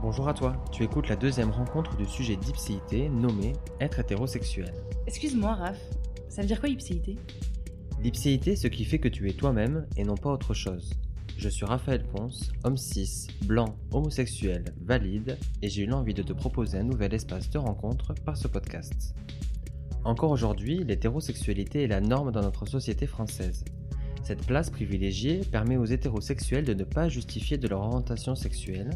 Bonjour à toi, tu écoutes la deuxième rencontre du sujet d'ipséité nommé Être hétérosexuel. Excuse-moi, Raph, ça veut dire quoi ipséité L'ipséité, ce qui fait que tu es toi-même et non pas autre chose. Je suis Raphaël Ponce, homme cis, blanc, homosexuel, valide, et j'ai eu l'envie de te proposer un nouvel espace de rencontre par ce podcast. Encore aujourd'hui, l'hétérosexualité est la norme dans notre société française. Cette place privilégiée permet aux hétérosexuels de ne pas justifier de leur orientation sexuelle,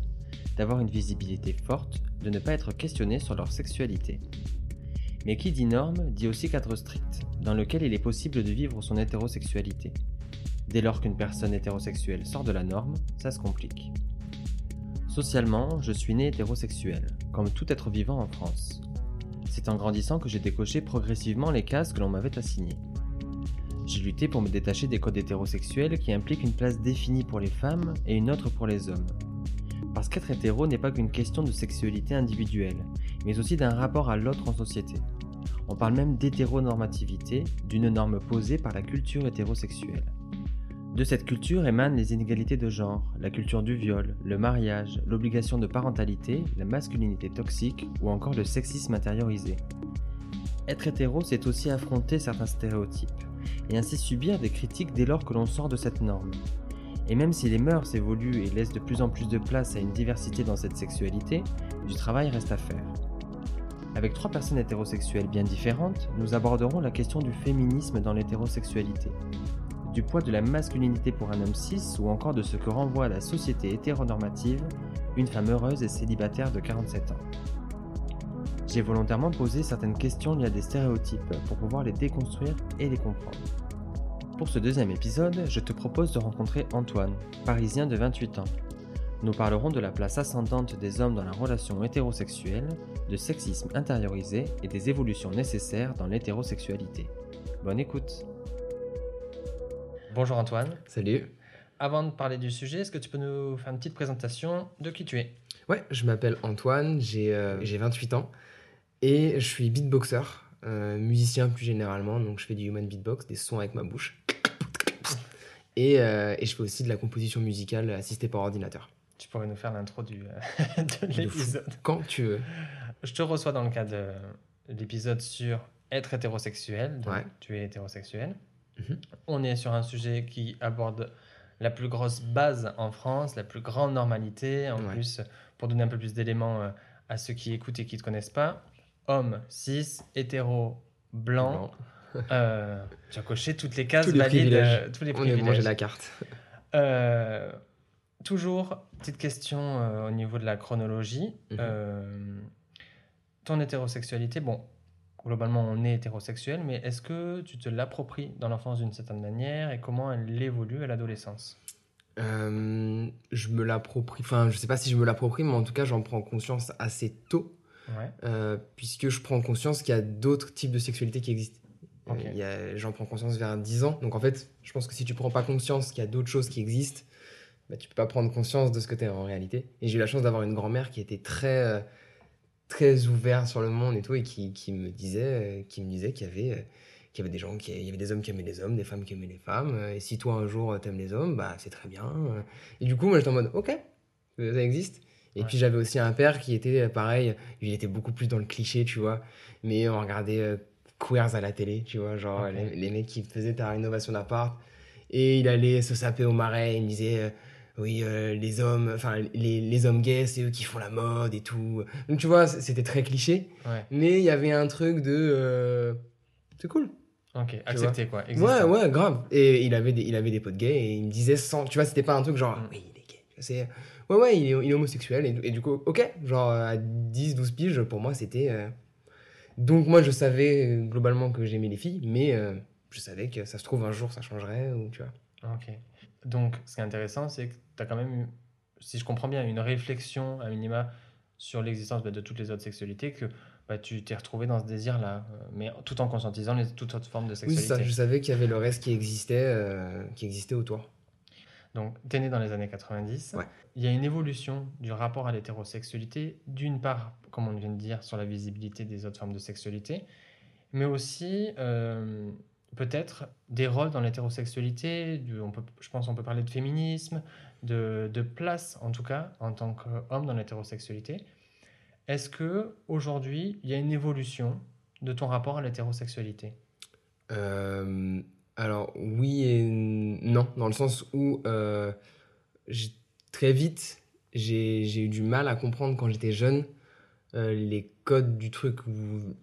d'avoir une visibilité forte, de ne pas être questionnés sur leur sexualité. Mais qui dit norme dit aussi cadre strict, dans lequel il est possible de vivre son hétérosexualité. Dès lors qu'une personne hétérosexuelle sort de la norme, ça se complique. Socialement, je suis né hétérosexuel, comme tout être vivant en France. C'est en grandissant que j'ai décoché progressivement les cases que l'on m'avait assignées. J'ai lutté pour me détacher des codes hétérosexuels qui impliquent une place définie pour les femmes et une autre pour les hommes. Parce qu'être hétéro n'est pas qu'une question de sexualité individuelle, mais aussi d'un rapport à l'autre en société. On parle même d'hétéronormativité, d'une norme posée par la culture hétérosexuelle. De cette culture émanent les inégalités de genre, la culture du viol, le mariage, l'obligation de parentalité, la masculinité toxique ou encore le sexisme intériorisé. Être hétéro, c'est aussi affronter certains stéréotypes, et ainsi subir des critiques dès lors que l'on sort de cette norme. Et même si les mœurs évoluent et laissent de plus en plus de place à une diversité dans cette sexualité, du travail reste à faire. Avec trois personnes hétérosexuelles bien différentes, nous aborderons la question du féminisme dans l'hétérosexualité, du poids de la masculinité pour un homme cis ou encore de ce que renvoie la société hétéronormative une femme heureuse et célibataire de 47 ans. J'ai volontairement posé certaines questions liées à des stéréotypes pour pouvoir les déconstruire et les comprendre. Pour ce deuxième épisode, je te propose de rencontrer Antoine, parisien de 28 ans. Nous parlerons de la place ascendante des hommes dans la relation hétérosexuelle, de sexisme intériorisé et des évolutions nécessaires dans l'hétérosexualité. Bonne écoute Bonjour Antoine. Salut. Avant de parler du sujet, est-ce que tu peux nous faire une petite présentation de qui tu es? Ouais, je m'appelle Antoine, j'ai euh, j'ai 28 ans et je suis beatboxer, euh, musicien plus généralement, donc je fais du human beatbox, des sons avec ma bouche. Et, euh, et je fais aussi de la composition musicale assistée par ordinateur. Tu pourrais nous faire l'intro du, euh, de l'épisode. Quand tu veux. Je te reçois dans le cadre de l'épisode sur être hétérosexuel. donc Ouais. Tu es hétérosexuel. Mhm. On est sur un sujet qui aborde la plus grosse base en France, la plus grande normalité. En Ouais. plus, pour donner un peu plus d'éléments euh, à ceux qui écoutent et qui ne te connaissent pas, homme, cis, hétéro, blanc. euh, tu as coché toutes les cases Tous les valides, privilèges. euh, tous les On est mangé privilèges. la carte. Euh, toujours, petite question euh, au niveau de la chronologie. Mhm. Ton hétérosexualité, bon, globalement, on est hétérosexuel, mais est-ce que tu te l'appropries dans l'enfance d'une certaine manière et comment elle évolue à l'adolescence? Je me l'approprie, enfin je sais pas si je me l'approprie, mais en tout cas j'en prends conscience assez tôt, Ouais. euh, puisque je prends conscience qu'il y a d'autres types de sexualité qui existent. Euh, J'en prends conscience vers 10 ans, donc en fait je pense que si tu prends pas conscience qu'il y a d'autres choses qui existent, bah, tu peux pas prendre conscience de ce que tu es en réalité. Et j'ai eu la chance d'avoir une grand-mère qui était très, euh, très ouverte sur le monde et tout, et qui, qui me disait euh, qui me disait qu'il y avait, qu'il y avait des gens, qui, il y avait des hommes qui aimaient les hommes, des femmes qui aimaient les femmes, et si toi un jour t'aimes les hommes, bah c'est très bien. Et du coup, moi j'étais en mode, ok, ça existe. Et Ouais. puis j'avais aussi un père qui était pareil, il était beaucoup plus dans le cliché, tu vois, mais on regardait Queers à la télé, tu vois, genre les, les mecs qui faisaient ta rénovation d'appart, et il allait se saper au marais, il me disait, euh, oui, euh, les hommes, enfin, les, les hommes gays, c'est eux qui font la mode et tout. Donc, tu vois, c'était très cliché, Ouais. mais il y avait un truc de. euh, c'est cool. Ok, accepté quoi. Ouais, existant. ouais, grave. Et il avait des, il avait des potes gays et il me disait sans. Tu vois, c'était pas un truc genre, Mm. oui, il est gay. C'est. Ouais, ouais, il est, il est homosexuel. Et, et du coup, ok, genre à 10, 12 piges, pour moi, c'était. Donc, moi, je savais euh, globalement que j'aimais les filles, mais euh, je savais que ça se trouve un jour ça changerait, ou tu vois. Ok. Donc, ce qui est intéressant, c'est que tu as quand même eu, si je comprends bien, une réflexion à minima sur l'existence bah, de toutes les autres sexualités, que bah, tu t'es retrouvé dans ce désir-là, euh, mais tout en conscientisant les, toute autre forme de Oui, sexualité. ça. Je savais qu'il y avait le reste qui existait, euh, qui existait autour. Donc, tu es né dans les années 90. Ouais. Il y a une évolution du rapport à l'hétérosexualité, d'une part, comme on vient de dire, sur la visibilité des autres formes de sexualité, mais aussi euh, peut-être des rôles dans l'hétérosexualité. du- On peut, je pense qu'on peut parler de féminisme, de, de place en tout cas en tant qu'homme dans l'hétérosexualité. Est-ce que aujourd'hui il y a une évolution de ton rapport à l'hétérosexualité? Euh, alors, oui et non, dans le sens où euh, j'ai- très vite, j'ai j'ai eu du mal à comprendre quand j'étais jeune euh, les codes du truc où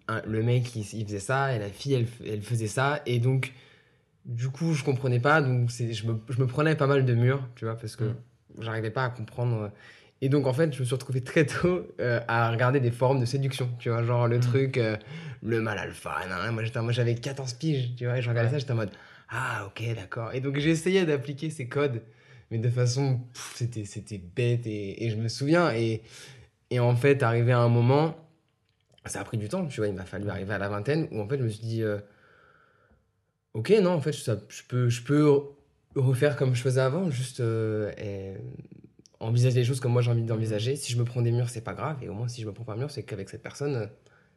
un- le mec il, il faisait ça et la fille elle, f- elle faisait ça. Et donc, du coup, je comprenais pas. Donc, c'est- je me, je me prenais pas mal de murs, tu vois, parce que Mm. j'arrivais pas à comprendre. Et donc, en fait, je me suis retrouvé très tôt euh, à regarder des forums de séduction, tu vois, genre le Mm. truc, euh, le mal alpha. nan, nan. Moi, j'étais- moi, j'avais 14 piges, tu vois, et je regardais Ouais. ça, j'étais en mode, ah, ok, d'accord. Et donc, essayé d'appliquer ces codes, mais de façon, c'était, c'était bête, et, et je me souviens, et, et en fait, arrivé à un moment, ça a pris du temps, tu vois, il m'a fallu arriver à la vingtaine, où en fait, je me suis dit, euh, ok, non, en fait, ça, je, peux, je peux refaire comme je faisais avant, juste euh, et envisager les choses comme moi j'ai envie d'envisager. Si je me prends des murs, c'est pas grave, et au moins, si je me prends pas un mur, c'est qu'avec cette personne, euh,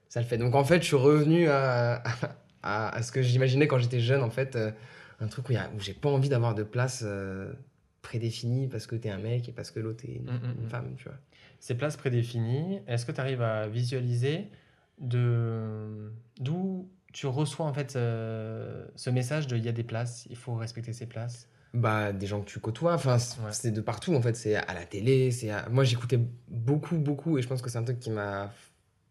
ça le fait. Donc, en fait, je suis revenu à, à, à ce que j'imaginais quand j'étais jeune, en fait, euh, un truc où, où j'ai pas envie d'avoir de place euh, prédéfinie parce que t'es un mec et parce que l'autre est une, Mm, mm, une mm. femme, tu vois. Ces places prédéfinies, est-ce que tu arrives à visualiser de d'où tu reçois en fait euh, ce message de il y a des places, il faut respecter ces places? Bah, des gens que tu côtoies, enfin, Ouais. c'est de partout en fait. C'est à la télé, c'est à... Moi, j'écoutais beaucoup, beaucoup, et je pense que c'est un truc qui m'a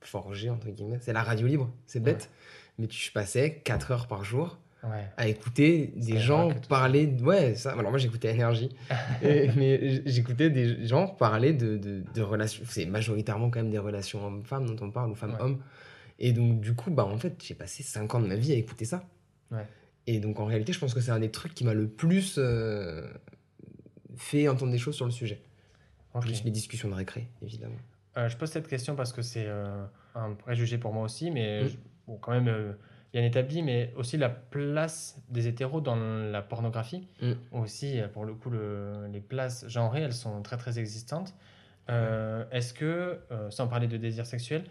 forgé, entre guillemets. C'est la radio libre, c'est bête, mais tu passais 4 heures par jour Ouais. à écouter des gens parler. de- Ouais, ça. Alors, moi, j'écoutais Énergie, mais j'écoutais des gens parler de, de, de relations. C'est majoritairement quand même des relations hommes-femmes dont on parle, ou femmes-hommes. Et donc, du coup, bah, en fait, j'ai passé 5 ans de ma vie à écouter ça. Ouais. Et donc, en réalité, je pense que c'est un des trucs qui m'a le plus euh, fait entendre des choses sur le sujet. Ok. Plus les discussions de récré, évidemment. Euh, je pose cette question parce que c'est euh, un préjugé pour moi aussi, mais Mm. je- bon, quand même bien établi, mais aussi la place des hétéros dans la pornographie. Mm. Aussi, pour le coup, le- les places genrées, elles sont très très existantes. Est-ce que, sans parler de désir sexuel,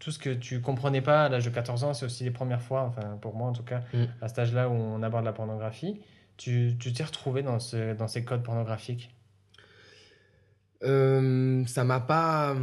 tout ce que tu comprenais pas à l'âge de 14 ans, c'est aussi les premières fois, enfin pour moi en tout cas, Mm. à cet âge-là où on aborde la pornographie, tu tu t'es retrouvé dans, ce, dans ces codes pornographiques? Euh, ça m'a pas.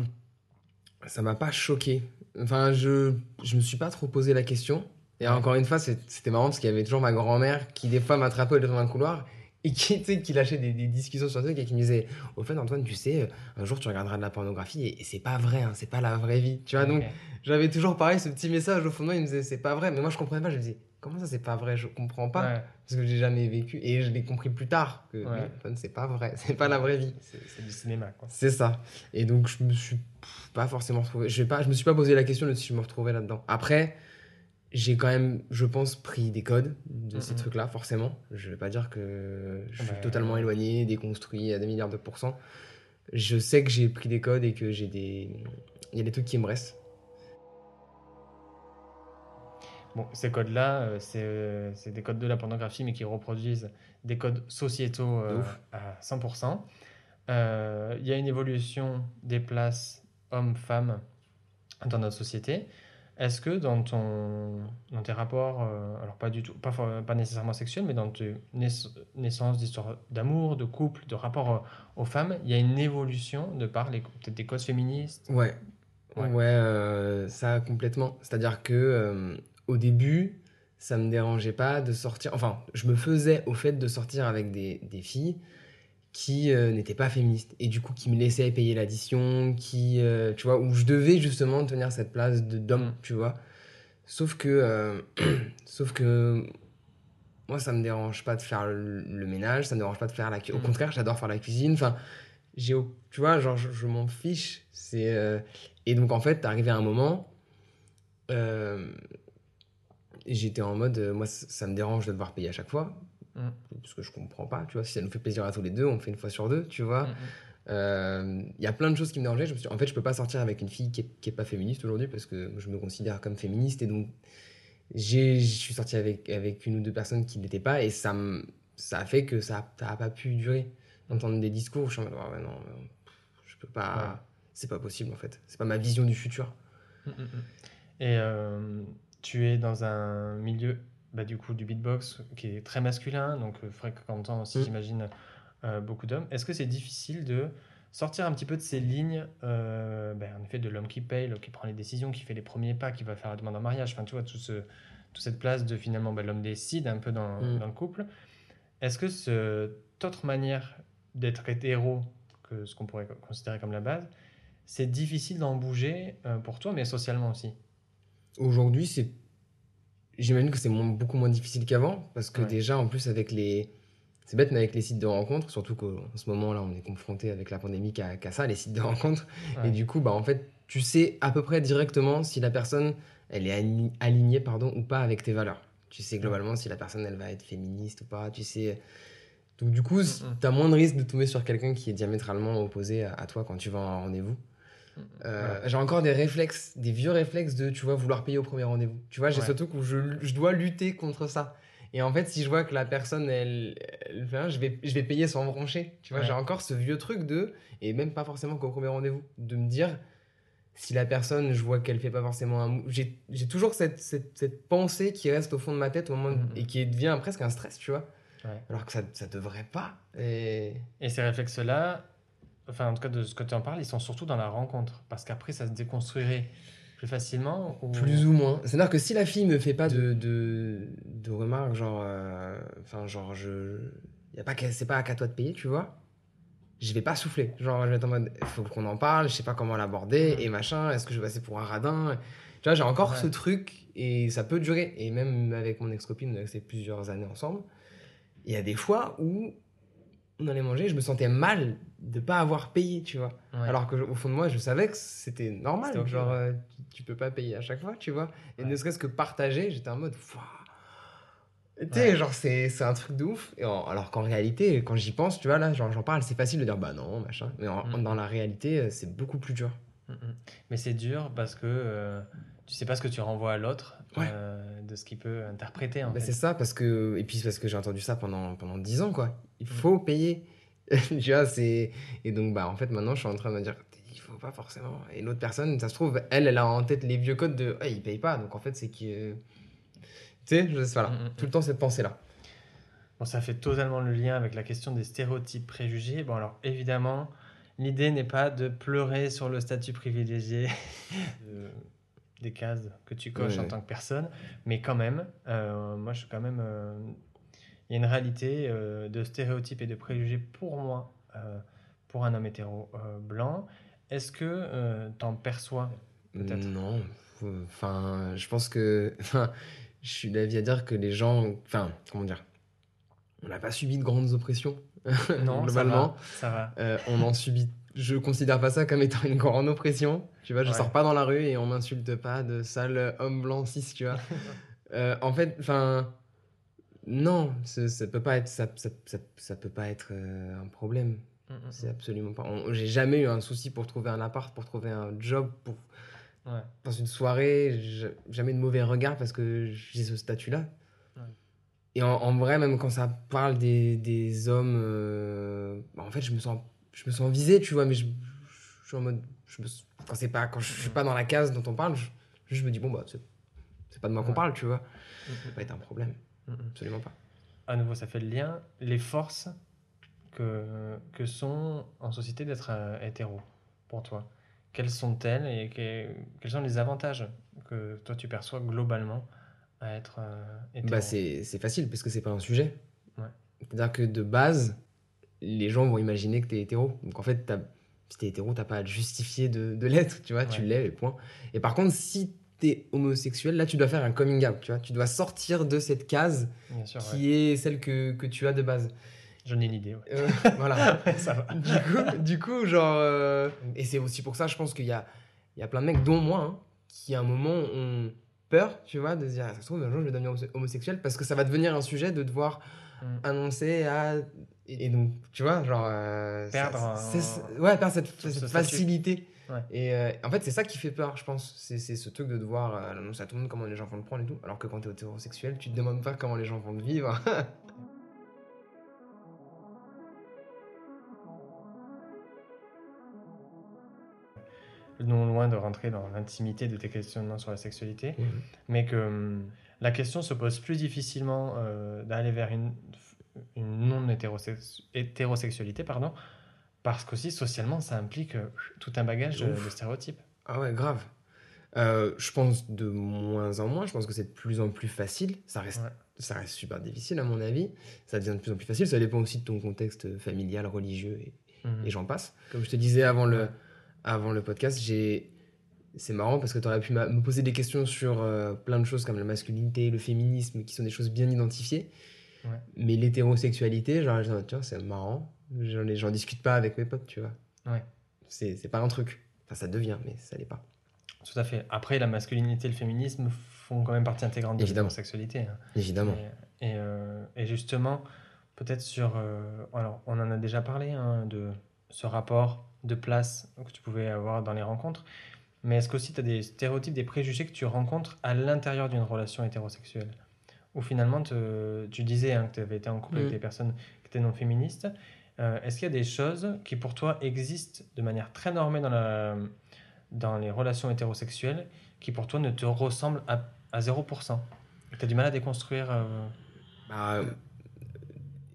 Ça m'a pas choqué. Enfin, je, je me suis pas trop posé la question. Et Ouais. encore une fois, c'est- c'était marrant parce qu'il y avait toujours ma grand-mère qui, des fois, m'attrapait dans un couloir et qui, qui lâchait des, des discussions sur truc et qui me disait Au fait, Antoine, tu sais, euh, un jour tu regarderas de la pornographie et, et c'est pas vrai, hein, c'est pas la vraie vie. Tu vois, donc j'avais toujours pareil ce petit message au fond de moi, il me disait C'est pas vrai. Mais moi, je comprenais pas. Je me disais Comment ça, c'est pas vrai? Je comprends pas. Ouais, Parce que j'ai jamais vécu. Et je l'ai compris plus tard que Ouais. c'est pas vrai. C'est pas la vraie vie. c'est du cinéma quoi. C'est ça. Et donc, je me suis pas forcément retrouvé. Je, vais pas, je me suis pas posé la question de si je me retrouvais là-dedans. Après, j'ai quand même, je pense, pris des codes de ces Mhm. trucs-là, forcément. Je vais pas dire que je suis Bah, totalement ouais. éloigné, déconstruit à des milliards de pourcents. Je sais que j'ai pris des codes et que j'ai des. Il y a des trucs qui me restent. Bon, ces codes-là, euh, c'est euh, c'est des codes de la pornographie, mais qui reproduisent des codes sociétaux euh, à 100%. Euh, Il y a une évolution des places hommes-femmes dans notre société. Est-ce que dans, ton, dans tes rapports, euh, alors pas du tout, pas, pas nécessairement sexuels, mais dans tes naiss- naissances d'histoires d'amour, de couple, de rapport euh, aux femmes, il y a une évolution de par les- peut-être des causes féministes? Ouais. Ouais. Ouais, euh, ça complètement. C'est-à-dire que au début, ça me dérangeait pas de sortir. Enfin, je me faisais au fait de sortir avec des, des filles qui euh, n'étaient pas féministes et du coup qui me laissaient payer l'addition, qui, euh, tu vois, où je devais justement tenir cette place de d'homme, Mm. tu vois. Sauf que, euh, sauf que moi, ça me dérange pas de faire le, le ménage, ça me dérange pas de faire la cu- Au Mm. contraire, j'adore faire la cuisine. Enfin, j'ai, tu vois, genre, je, je m'en fiche. C'est euh, et donc en fait, arrivé à un moment, j'étais en mode, moi, ça me dérange de devoir payer à chaque fois, Mm. parce que je comprends pas. Tu vois, si ça nous fait plaisir à tous les deux, on fait une fois sur deux, tu vois. Mm, mm. Euh, Il y a plein de choses qui me dérangeaient. Je me suis dit, en fait, je peux pas sortir avec une fille qui est, qui est pas féministe aujourd'hui parce que je me considère comme féministe et donc je suis sorti avec, avec une ou deux personnes qui l'étaient pas et ça, ça a fait que ça, ça a pas pu durer. D'entendre des discours, je suis en mode, Ah ouais, non, je peux pas, Ouais. c'est pas possible en fait. C'est pas ma vision du futur. Et euh, tu es dans un milieu bah, du coup du beatbox qui est très masculin, donc fréquentant aussi, Mm. j'imagine, euh, beaucoup d'hommes. Est-ce que c'est difficile de sortir un petit peu de ces lignes, euh, ben, en effet, de l'homme qui paye, l'homme qui prend les décisions, qui fait les premiers pas, qui va faire la demande en mariage, enfin, tu vois, tout ce, toute cette place de finalement, ben, l'homme décide un peu dans, Mm. dans le couple. Est-ce que cette autre manière d'être hétéro, que ce qu'on pourrait considérer comme la base, c'est difficile d'en bouger euh, pour toi, mais socialement aussi? Aujourd'hui, c'est. J'imagine que c'est beaucoup moins difficile qu'avant, parce que Ouais. déjà, en plus, avec les. C'est bête, mais avec les sites de rencontres, surtout qu'en ce moment-là, on est confronté avec la pandémie qu'à ça, les sites de rencontres. Ouais. Et du coup, bah, en fait, tu sais à peu près directement si la personne, elle est ali- alignée pardon, ou pas avec tes valeurs. Tu sais globalement si la personne, elle va être féministe ou pas. Tu sais. Donc, du coup, Mhm. tu as moins de risque de tomber sur quelqu'un qui est diamétralement opposé à, à toi quand tu vas en rendez-vous. Euh. J'ai encore des réflexes, des vieux réflexes de, tu vois, vouloir payer au premier rendez-vous. Tu vois, j'ai Ouais. ce truc où je, je dois lutter contre ça. Et en fait, si je vois que la personne, elle, je vais, je vais payer sans me brancher. Tu vois, Ouais. j'ai encore ce vieux truc de, et même pas forcément qu'au premier rendez-vous, de me dire, si la personne, je vois qu'elle fait pas forcément un J'ai j'ai toujours cette, cette, cette pensée qui reste au fond de ma tête au moment de- Mhm. et qui devient presque un stress, tu vois. Ouais. Alors que ça, ça devrait pas. Et... Et ces réflexes-là, enfin en tout cas de ce que tu en parles, ils sont surtout dans la rencontre. Parce qu'après, ça se déconstruirait plus facilement. Ou... Plus ou moins. C'est-à-dire que si la fille me fait pas de, de, de remarques, genre. euh, Enfin, genre, je. Y a pas c'est pas qu'à toi de payer, tu vois. Je vais pas souffler. Genre, je vais être en mode. Faut qu'on en parle, je sais pas comment l'aborder, et machin. Est-ce que je vais passer pour un radin? Tu vois, j'ai encore Ouais. ce truc, et ça peut durer. Et même avec mon ex-copine, on resté plusieurs années ensemble. Il y a des fois où on allait manger, je me sentais mal de pas avoir payé, tu vois. Ouais. Alors qu'au fond de moi, je savais que c'était normal. Genre, ouais. euh, tu, tu peux pas payer à chaque fois, tu vois. Et Ouais. ne serait-ce que partager, j'étais en mode. Tu sais, genre, c'est un truc de ouf. Et en- alors qu'en réalité, quand j'y pense, tu vois, là, genre, j'en parle, c'est facile de dire bah non, machin. Mais en- Mm. dans la réalité, euh, c'est beaucoup plus dur. Mm, mm. Mais c'est dur parce que euh, tu sais pas ce que tu renvoies à l'autre Ouais. euh, de ce qu'il peut interpréter en Bah, c'est ça, parce que. Et puis, parce que j'ai entendu ça pendant, pendant 10 ans, quoi. Il Mm. faut payer. tu vois, c'est. Et donc, bah, en fait, maintenant, je suis en train de me dire il faut pas forcément. Et l'autre personne, ça se trouve, elle, elle a en tête les vieux codes de ah, il paye pas. Donc, en fait, c'est que. Tu sais, je- voilà. Mm, mm, Tout le temps, cette pensée-là. Bon, ça fait totalement le lien avec la question des stéréotypes préjugés. Bon, alors évidemment, l'idée n'est pas de pleurer sur le statut privilégié des cases que tu coches Ouais. en tant que personne, mais quand même, euh, moi je suis quand même. euh, Il y a une réalité euh, de stéréotypes et de préjugés pour moi, pour un homme hétéro blanc. Est-ce que tu en perçois Peut-être? Non. Enfin, je pense que. Enfin, je suis d'avis à dire que les gens. Enfin, comment dire? On n'a pas subi de grandes oppressions. Non, globalement. ça va. Ça Euh, on en subit. Je considère pas ça comme étant une grande oppression. Tu vois, je Ouais. sors pas dans la rue et on m'insulte pas de sale homme blanc cis, tu vois. Euh, en fait, enfin, non, ça, peut pas être, ça, ça, ça, ça peut pas être euh, un problème. Mm, mm, C'est absolument pas. J'ai jamais eu un souci pour trouver un appart, pour trouver un job, pour mm. Ouais. dans une soirée. Jamais de mauvais regard parce que j'ai ce statut-là. Et en, en vrai, même quand ça parle des, des hommes, euh, bah, en fait, je me sens, je me sens visé, tu vois, mais je, je suis en mode, je me, quand c'est pas, quand je suis pas dans la case dont on parle, je, je me dis bon bah c'est pas de moi qu'on Ouais. parle, tu vois. Mm, mm, Ça peut pas être un problème, mm, mm. absolument pas. à nouveau, ça fait le lien, les forces que, que sont en société d'être euh, hétéro pour toi. Quelles sont-elles et que- quels sont les avantages que toi tu perçois globalement à être euh, hétéro? Bah c'est facile parce que c'est pas un sujet. Ouais. C'est-à-dire que de base, les gens vont imaginer que t'es hétéro. Donc en fait, t'as- si t'es hétéro, t'as pas à te justifier de, de l'être, tu vois, tu Ouais. l'es et point. Et par contre, si t'es homosexuel, là tu dois faire un coming out, tu vois. Tu dois sortir de cette case ouais. qui est celle que, que tu as de base. j'en ai une idée. ouais. Euh, voilà. Ça va. du, coup, du coup, genre. euh, Et c'est aussi pour ça, je pense qu'il y a, il y a plein de mecs, dont moi, hein, qui à un moment ont peur, tu vois, de se dire, Ah, ça se trouve, un jour je vais devenir homose- homosexuel parce que ça va devenir un sujet de devoir Mm. annoncer à. Et, et donc, tu vois, genre. euh, Perdre ça- un- Ouais, perdre cette, facilité. Ouais. Et euh, en fait, c'est ça qui fait peur, je pense. C'est ce truc de devoir euh, annoncer à tout le monde comment les gens vont le prendre et tout. Alors que quand t'es hétérosexuel, tu te demandes pas comment les gens vont le vivre. Non loin de rentrer dans l'intimité de tes questionnements sur la sexualité, mais que hum, la question se pose plus difficilement euh, d'aller vers une, une non-hétérosexualité, pardon, parce qu'aussi socialement, ça implique euh, tout un bagage de, Ouf. de stéréotypes. Ah ouais, grave. Euh, je pense de moins en moins, je pense que c'est de plus en plus facile. Ça reste, Ouais. ça reste super difficile à mon avis. Ça devient de plus en plus facile. Ça dépend aussi de ton contexte familial, religieux et, Mhm. et j'en passe. Comme je te disais avant le, avant le podcast, j'ai... c'est marrant parce que tu aurais pu me poser des questions sur euh, plein de choses comme la masculinité, le féminisme, qui sont des choses bien identifiées. Ouais. Mais l'hétérosexualité, genre, genre, tiens, c'est marrant. J'en, discute pas avec mes potes, tu vois. Ouais. C'est, c'est pas un truc. Enfin, ça devient, mais ça l'est pas. Tout à fait. Après, la masculinité et le féminisme font quand même partie intégrante de Évidemment. l'hétérosexualité. hein. Évidemment. Et, et, euh, et justement, peut-être sur. euh, alors, on en a déjà parlé, hein, de ce rapport de place que tu pouvais avoir dans les rencontres. Mais est-ce qu'aussi tu as des stéréotypes, des préjugés que tu rencontres à l'intérieur d'une relation hétérosexuelle? Où finalement, te- tu disais hein, que tu avais été en couple avec Mm. des personnes qui étaient non féministes. Euh, est-ce qu'il y a des choses qui pour toi existent de manière très normée dans, la, dans les relations hétérosexuelles qui pour toi ne te ressemblent à, à 0% Tu as du mal à déconstruire euh, Bah,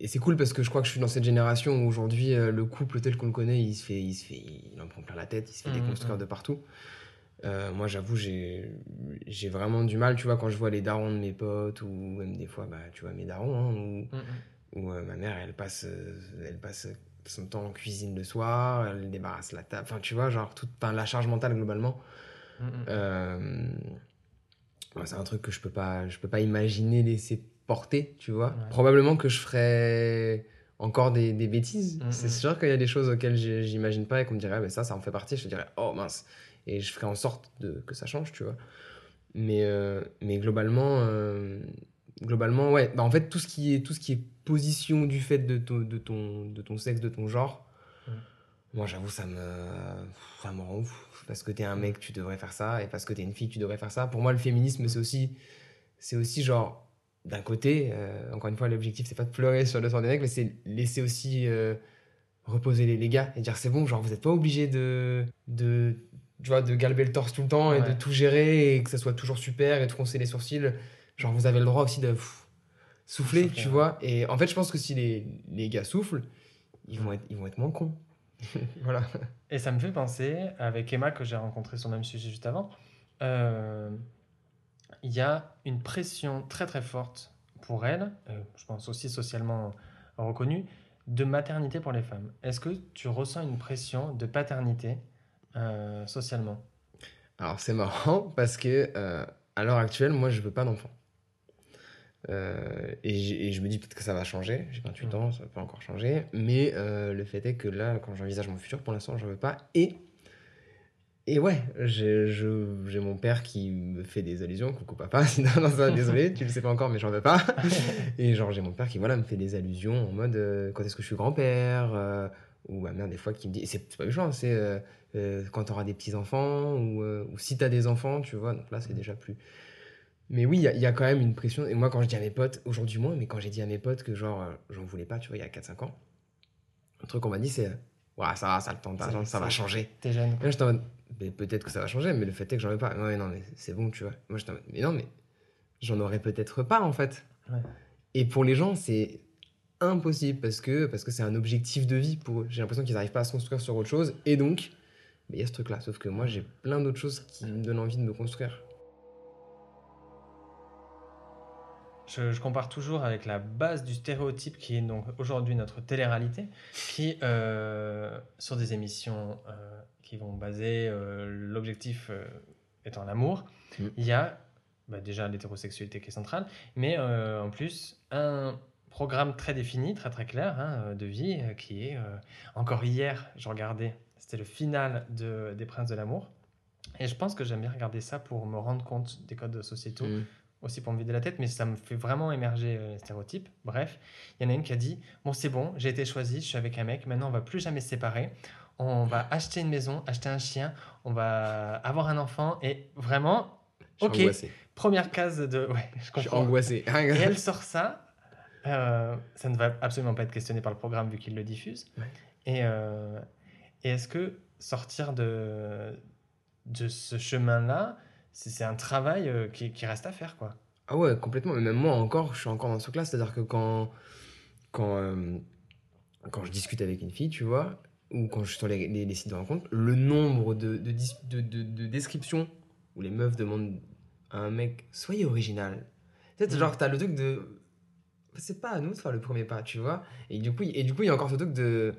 et c'est cool parce que je crois que je suis dans cette génération où aujourd'hui euh, le couple tel qu'on le connaît, il se fait, il se fait, il en prend plein la tête, il se fait Mhm, déconstruire mhm. de partout. Euh, moi, j'avoue, j'ai, vraiment du mal, tu vois, quand je vois les darons de mes potes ou même des fois, bah, tu vois, mes darons, hein, Mm, où, où, euh, ma mère, elle passe, euh, elle passe son temps en cuisine le soir, elle débarrasse la table, enfin, tu vois, genre toute, la charge mentale globalement. mm, mm. Euh, c'est un truc que je peux pas, je peux pas imaginer laisser porter, tu vois. Ouais. Probablement que je ferais encore des, des bêtises. C'est sûr qu'il y a des choses auxquelles j'imagine pas et qu'on me dirait, Ah, mais ça, ça en fait partie. Je te dirais, oh mince. Et je ferais en sorte de, que ça change, tu vois. Mais, euh, mais globalement, euh, globalement, ouais. Bah, en fait, tout ce qui est, tout ce qui est position du fait de ton, de ton, de ton sexe, de ton genre, moi, j'avoue, ça me, ça me rend ouf. Parce que t'es un mec, tu devrais faire ça. Et parce que t'es une fille, tu devrais faire ça. Pour moi, le féminisme, c'est aussi, c'est aussi genre, d'un côté, euh, encore une fois, l'objectif, c'est pas de pleurer sur le sort des mecs, mais c'est laisser aussi reposer les, les gars et dire c'est bon, genre, vous êtes pas obligé de, de, tu vois, de galber le torse tout le temps et de tout gérer et que ça soit toujours super et de froncer les sourcils. Genre, vous avez le droit aussi de pff, souffler, tu vois. Et en fait, je pense que si les, les gars soufflent, ils vont être, ils vont être moins cons. voilà. Et ça me fait penser, avec Emma, que j'ai rencontré sur le même sujet juste avant, euh, il y a une pression très très forte pour elle, euh, je pense aussi socialement reconnue, de maternité pour les femmes. Est-ce que tu ressens une pression de paternité euh, socialement Alors c'est marrant parce que euh, à l'heure actuelle, moi je veux pas d'enfant. Euh, et, je me dis peut-être que ça va changer. J'ai 28 Mhm. ans, ça peut encore changer. Mais le fait est que là, quand j'envisage mon futur, pour l'instant, j'en veux pas. Et, et ouais, j'ai mon père qui me fait des allusions. Coucou papa, si- non, non, ça, désolé, tu le sais pas encore, mais j'en veux pas. et genre, j'ai mon père qui voilà, me fait des allusions en mode quand est-ce que je suis grand-père Ou ma mère, des fois, qui me dit. C'est pas méchant, c'est. euh, euh, quand tu auras des petits-enfants ou, euh, ou si tu as des enfants, tu vois. Donc là, c'est déjà plus. Mais oui, il y, a- il y a quand même une pression. Et moi, quand je dis à mes potes, aujourd'hui moins, mais quand j'ai dit à mes potes que genre, euh, j'en voulais pas, tu vois, il y a 4-5 ans, un truc qu'on m'a dit, c'est Ouais, ça va, ça le temps, Ça- ça, va changer. T'es jeune Et là, Mais peut-être que ça va changer, mais le fait est que j'en ai pas. Ouais, non, mais c'est bon, tu vois. Moi, j'étais mais non, mais j'en aurais peut-être pas, en fait. Ouais. Et pour les gens, c'est impossible parce que parce que c'est un objectif de vie pour eux. J'ai l'impression qu'ils n'arrivent pas à se construire sur autre chose. Et donc, il y a ce truc-là. Sauf que moi, j'ai plein d'autres choses qui me donnent envie de me construire. Je, je compare toujours avec la base du stéréotype qui est donc aujourd'hui notre télé-réalité, qui, euh, sur des émissions euh, qui vont baser euh, l'objectif étant l'amour, Mm. il y a bah, déjà l'hétérosexualité qui est centrale, mais en plus un programme très défini, très très clair hein, de vie euh, qui est... euh, encore hier, je regardais, c'était le final de, des Princes de l'amour, et je pense que j'aime bien regarder ça pour me rendre compte des codes sociétaux Mm. aussi pour me vider la tête, mais ça me fait vraiment émerger euh, les stéréotypes. Bref, il y en a une qui a dit Bon, c'est bon, j'ai été choisie, je suis avec un mec, maintenant on va plus jamais se séparer. On va acheter une maison, acheter un chien, on va avoir un enfant, et vraiment, Je suis Ok. angoissé. première case de. Ouais, je Je suis comprends. angoissé. Et elle sort ça. Euh, ça ne va absolument pas être questionné par le programme vu qu'il le diffuse. Ouais. Et, euh, et est-ce que sortir de, de ce chemin-là, c'est un travail euh, qui, qui reste à faire, quoi? Ah ouais, complètement. Mais même moi encore, je suis encore dans ce classe. C'est-à-dire que quand, quand, quand je discute avec une fille, tu vois, ou quand je suis sur les, les- les sites de rencontre, le nombre de, de, dis- de, de- de descriptions où les meufs demandent à un mec, soyez original. Tu sais, Mm. genre, t'as le truc de. C'est pas à nous de faire le premier pas, tu vois. Et du coup, et du coup, il y a encore ce truc de.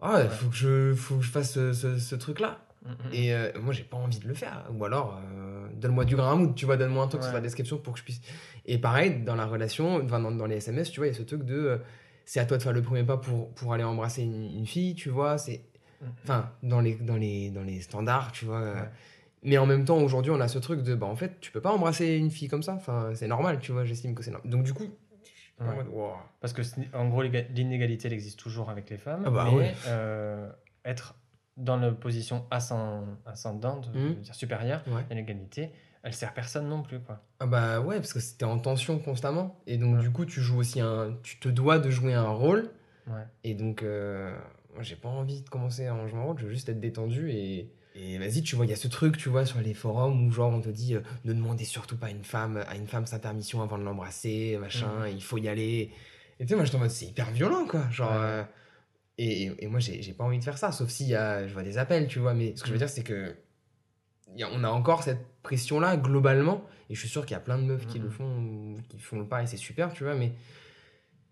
Ah, il faut, que je, faut que je fasse ce, ce- ce truc-là. Mm, mm. Et euh, moi, j'ai pas envie de le faire. Ou alors, euh, donne-moi du grain à moudre, tu vois, donne-moi un truc sur Ouais. la description pour que je puisse. Et pareil, dans la relation, enfin, dans, dans les SMS, tu vois, il y a ce truc de. euh, c'est à toi de faire le premier pas pour, pour aller embrasser une, une fille, tu vois. C'est. Mm. Enfin, dans les, dans, les, dans les standards, tu vois. Ouais. Mais en même temps, aujourd'hui, on a ce truc de. Bah, en fait, tu peux pas embrasser une fille comme ça. Enfin, c'est normal, tu vois, j'estime que c'est normal. Donc, du coup. Ouais. mode, wow. Parce que, en gros, l'inégalité, elle existe toujours avec les femmes. Ah bah mais ouais. euh, être dans la position ascend- ascendante, Mhm. dire supérieure, Ouais. à l'égalité, elle sert personne non plus. Quoi. Ah bah ouais, parce que c'était en tension constamment. Et donc, du coup, tu joues aussi un. Tu te dois de jouer un rôle. Ouais. Et donc, euh, moi, j'ai pas envie de commencer à en jouer un rôle, je veux juste être détendu. Et, et vas-y, tu vois, il y a ce truc, tu vois, sur les forums où, genre, on te dit euh, ne demandez surtout pas à une femme, à une femme sa permission avant de l'embrasser, machin, Mhm. il faut y aller. Et tu sais, moi, j'étais en mode c'est hyper violent, quoi. Genre. Ouais. euh, et, et moi, j'ai pas envie de faire ça, sauf y a, je vois des appels, tu vois. Mais ce que je veux Mhm. dire, c'est que. y a- on a encore cette pression-là, globalement. Et je suis sûr qu'il y a plein de meufs qui le font, qui font le pas, et c'est super, tu vois. Mais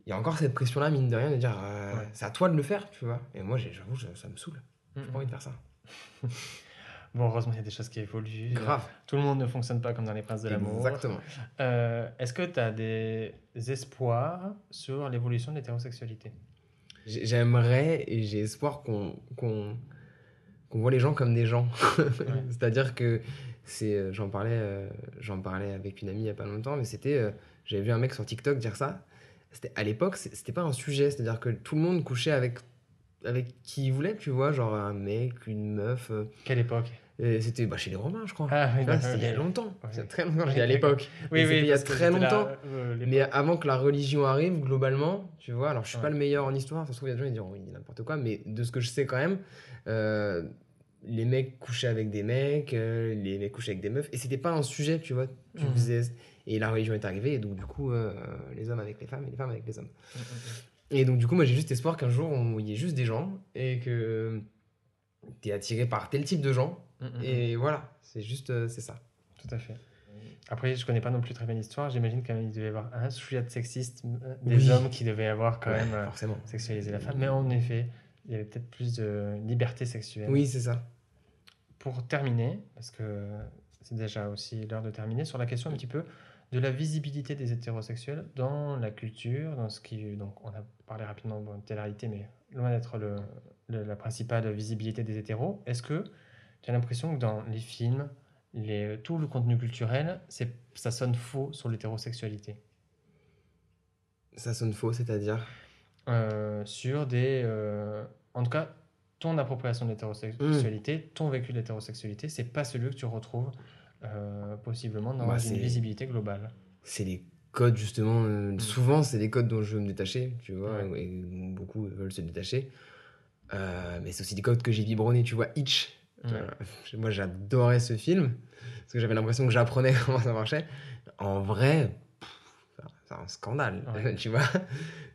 il y a encore cette pression-là, mine de rien, de dire euh, Ouais. c'est à toi de le faire, tu vois. Et moi, j'avoue, je- ça me saoule. J'ai Mm, pas envie de faire ça. Bon, heureusement, il y a des choses qui évoluent. Grave. Tout le monde ne fonctionne pas comme dans les Princes de l'amour. Exactement. Euh, Est-ce que tu as des espoirs sur l'évolution de l'hétérosexualité? J'ai- J'aimerais et j'ai espoir qu'on qu'on qu'on voit les gens comme des gens. C'est-à-dire que c'est, euh, j'en parlais, euh, j'en parlais avec une amie il y a pas longtemps, mais c'était, j'avais vu un mec sur TikTok dire ça. À l'époque, c'était pas un sujet, c'est-à-dire que tout le monde couchait avec avec qui il voulait, tu vois, genre un mec, une meuf. euh, Quelle époque? Et c'était bah, chez les Romains, je crois. Ah, oui, Tu vois, d'accord, c'était il y a ok. longtemps. Ouais. C'est très longtemps. Oui, J'ai à l'époque. Oui, c'était oui, il y a parce que très c'était la- longtemps. euh, l'époque. Mais avant que la religion arrive, globalement, tu vois, alors je suis pas Ouais. le meilleur en histoire, ça se trouve, il y a des gens qui diront oui, n'importe quoi, mais de ce que je sais quand même, euh, les mecs couchaient avec des mecs, euh, les mecs couchaient avec des meufs, et c'était pas un sujet, tu vois, tu Mhm. faisais. Et la religion est arrivée, et donc du coup, euh, les hommes avec les femmes, et les femmes avec les hommes. Mm, mm, Et donc du coup, moi j'ai juste espoir qu'un jour, on- il y ait juste des gens, et que t'es attiré par tel type de gens, mm, mm, mm. et voilà, c'est juste, euh, c'est ça. Tout à fait. Après, je connais pas non plus très bien l'histoire. J'imagine quand même il devait y avoir un chouïa sexiste euh, des Oui. hommes qui devaient avoir quand Ouais, même euh, forcément. sexualisé la femme. Mais en effet, il y avait peut-être plus de liberté sexuelle. Oui, c'est ça. Pour terminer, parce que c'est déjà aussi l'heure de terminer, sur la question un petit peu de la visibilité des hétérosexuels dans la culture, dans ce qui... Donc, on a parlé rapidement de télé-réalité, mais loin d'être le, le- la principale visibilité des hétéros. Est-ce que tu as l'impression que dans les films, les, tout le contenu culturel, c'est, ça sonne faux sur l'hétérosexualité? Ça sonne faux, c'est-à-dire? Euh, Sur des... euh, en tout cas, ton appropriation de l'hétérosexualité, ton vécu de l'hétérosexualité, c'est pas celui que tu retrouves euh, possiblement dans Bah, une visibilité globale. c'est les codes justement euh, Mm. souvent c'est des codes dont je veux me détacher tu vois Ouais. et beaucoup veulent se détacher Euh, mais c'est aussi des codes que j'ai vibronnés tu vois Ouais. Euh, moi j'adorais ce film parce que j'avais l'impression que j'apprenais comment ça marchait en vrai c'est un scandale Ouais. tu vois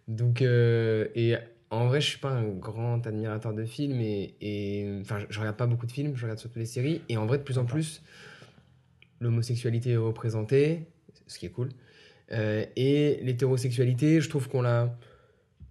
donc euh, et en vrai je suis pas un grand admirateur de films et enfin je, regarde pas beaucoup de films je regarde surtout les séries et en vrai de plus en plus l'homosexualité est représentée, ce qui est cool. Euh, et l'hétérosexualité, je trouve qu'on l'a.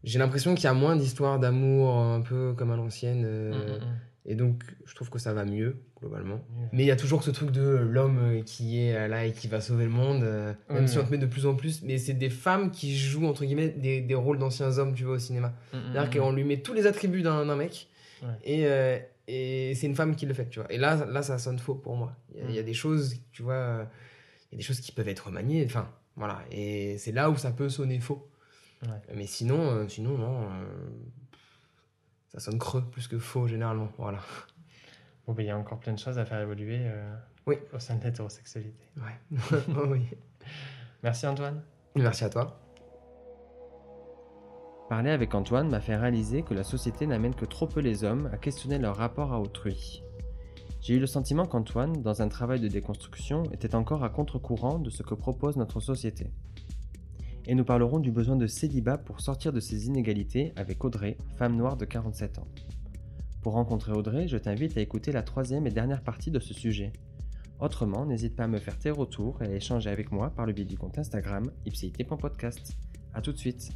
J'ai l'impression qu'il y a moins d'histoires d'amour un peu comme à l'ancienne. euh, Mm, mm, mm. Et donc, je trouve que ça va mieux, globalement. Mais il y a toujours ce truc de l'homme euh, qui est euh, là et qui va sauver le monde, euh, même si on te met de plus en plus. Mais c'est des femmes qui jouent, entre guillemets, des, des rôles d'anciens hommes, tu vois, au cinéma. C'est-à-dire qu'on lui met tous les attributs d'un mec Ouais. et, euh, et c'est une femme qui le fait, tu vois. Et là, là ça sonne faux pour moi. Il y y a des choses, tu vois, euh, il y a des choses qui peuvent être remaniées, enfin, voilà. Et c'est là où ça peut sonner faux. Ouais. Mais sinon, euh, sinon non, euh, ça sonne creux plus que faux généralement, voilà. Bon, ben, il y a encore plein de choses à faire évoluer euh, Oui. au sein de l'hétérosexualité. Ouais. Oh oui. Merci Antoine. Merci à toi. Parler avec Antoine m'a fait réaliser que la société n'amène que trop peu les hommes à questionner leur rapport à autrui. J'ai eu le sentiment qu'Antoine, dans un travail de déconstruction, était encore à contre-courant de ce que propose notre société. Et nous parlerons du besoin de célibat pour sortir de ces inégalités avec Audrey, femme noire de 47 ans. Pour rencontrer Audrey, je t'invite à écouter la troisième et dernière partie de ce sujet. Autrement, n'hésite pas à me faire tes retours et à échanger avec moi par le biais du compte Instagram ipcit.podcast. A tout de suite